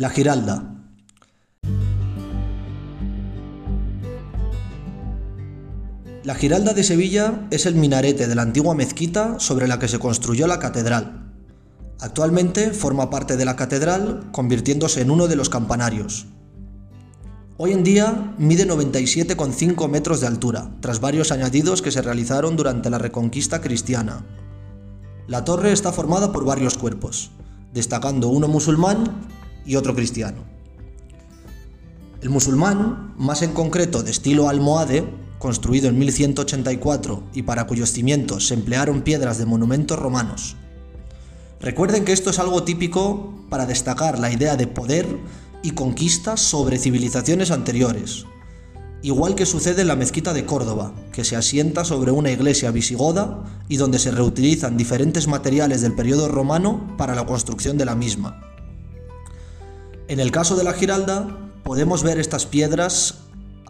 La Giralda. La Giralda de Sevilla es el minarete de la antigua mezquita sobre la que se construyó la catedral. Actualmente forma parte de la catedral, convirtiéndose en uno de los campanarios. Hoy en día mide 97,5 metros de altura, tras varios añadidos que se realizaron durante la Reconquista cristiana. La torre está formada por varios cuerpos, destacando uno musulmán y otro cristiano. El musulmán, más en concreto de estilo almohade, construido en 1184 y para cuyos cimientos se emplearon piedras de monumentos romanos. Recuerden que esto es algo típico para destacar la idea de poder y conquista sobre civilizaciones anteriores, igual que sucede en la mezquita de Córdoba, que se asienta sobre una iglesia visigoda y donde se reutilizan diferentes materiales del periodo romano para la construcción de la misma. En el caso de la Giralda, podemos ver estas piedras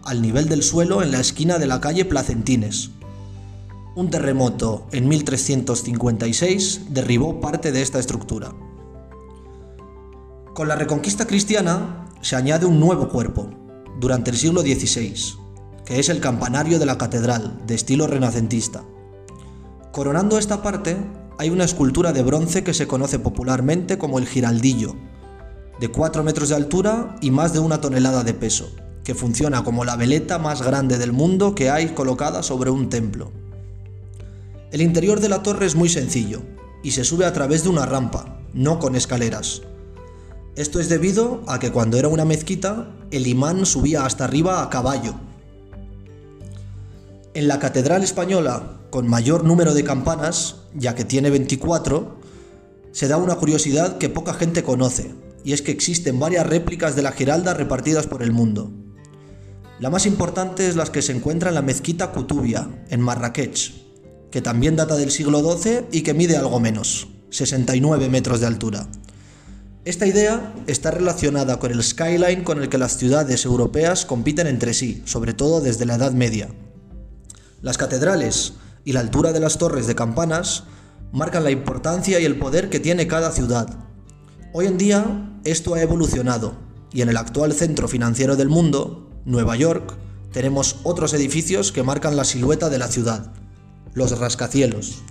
al nivel del suelo en la esquina de la calle Placentines. Un terremoto en 1356 derribó parte de esta estructura. Con la reconquista cristiana se añade un nuevo cuerpo, durante el siglo XVI, que es el campanario de la catedral, de estilo renacentista. Coronando esta parte hay una escultura de bronce que se conoce popularmente como el giraldillo, de 4 metros de altura y más de una tonelada de peso, que funciona como la veleta más grande del mundo que hay colocada sobre un templo. El interior de la torre es muy sencillo y se sube a través de una rampa, no con escaleras. Esto es debido a que cuando era una mezquita, el imán subía hasta arriba a caballo. En la catedral española, con mayor número de campanas, ya que tiene 24, se da una curiosidad que poca gente conoce, y es que existen varias réplicas de la Giralda repartidas por el mundo. La más importante es la que se encuentra en la mezquita Kutubia, en Marrakech, que también data del siglo XII y que mide algo menos, 69 metros de altura. Esta idea está relacionada con el skyline con el que las ciudades europeas compiten entre sí, sobre todo desde la Edad Media. Las catedrales y la altura de las torres de campanas marcan la importancia y el poder que tiene cada ciudad. Hoy en día esto ha evolucionado y en el actual centro financiero del mundo, Nueva York, tenemos otros edificios que marcan la silueta de la ciudad, los rascacielos.